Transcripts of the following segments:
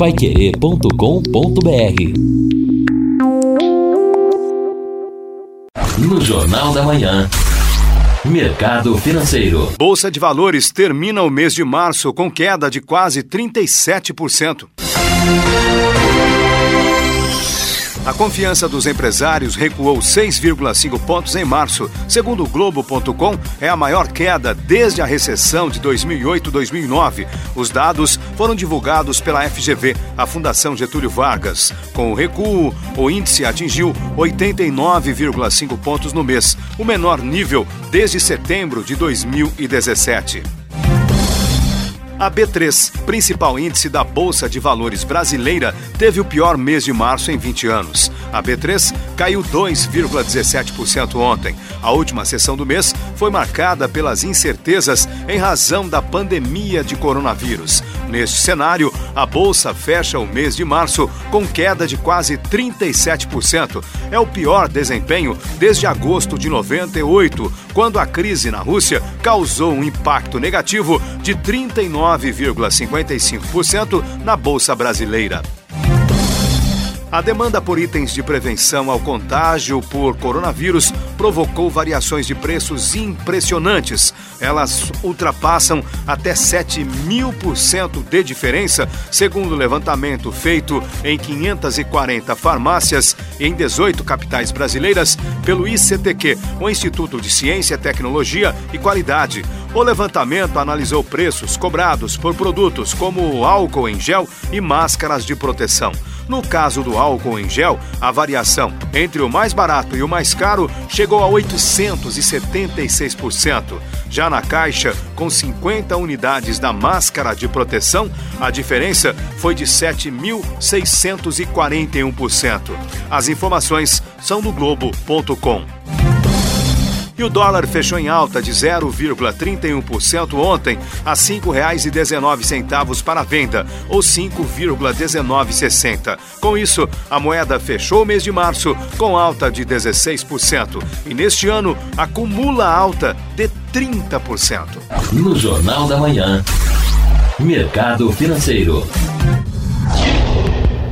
paiquerê.com.br No Jornal da Manhã. Mercado Financeiro. Bolsa de Valores termina o mês de março com queda de quase 37%. A confiança dos empresários recuou 6,5 pontos em março. Segundo o Globo.com, é a maior queda desde a recessão de 2008-2009. Os dados foram divulgados pela FGV, a Fundação Getúlio Vargas. Com o recuo, o índice atingiu 89,5 pontos no mês, o menor nível desde setembro de 2017. A B3, principal índice da Bolsa de Valores brasileira, teve o pior mês de março em 20 anos. A B3 caiu 2,17% ontem. A última sessão do mês foi marcada pelas incertezas em razão da pandemia de coronavírus. Neste cenário, a bolsa fecha o mês de março com queda de quase 37%. É o pior desempenho desde agosto de 98, quando a crise na Rússia causou um impacto negativo de 39,55% na bolsa brasileira. A demanda por itens de prevenção ao contágio por coronavírus provocou variações de preços impressionantes. Elas ultrapassam até 7 mil por cento de diferença, segundo o levantamento feito em 540 farmácias em 18 capitais brasileiras pelo ICTQ, o Instituto de Ciência, Tecnologia e Qualidade. O levantamento analisou preços cobrados por produtos como álcool em gel e máscaras de proteção. No caso do álcool em gel, a variação entre o mais barato e o mais caro chegou a 876%. Já na caixa, com 50 unidades da máscara de proteção, a diferença foi de 7.641%. As informações são do Globo.com. E o dólar fechou em alta de 0,31% ontem a R$ 5,19 para a venda, ou 5,1960. Com isso, a moeda fechou o mês de março com alta de 16% e neste ano acumula alta de 30%. No Jornal da Manhã, Mercado Financeiro.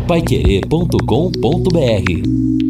Paiquerê.com.br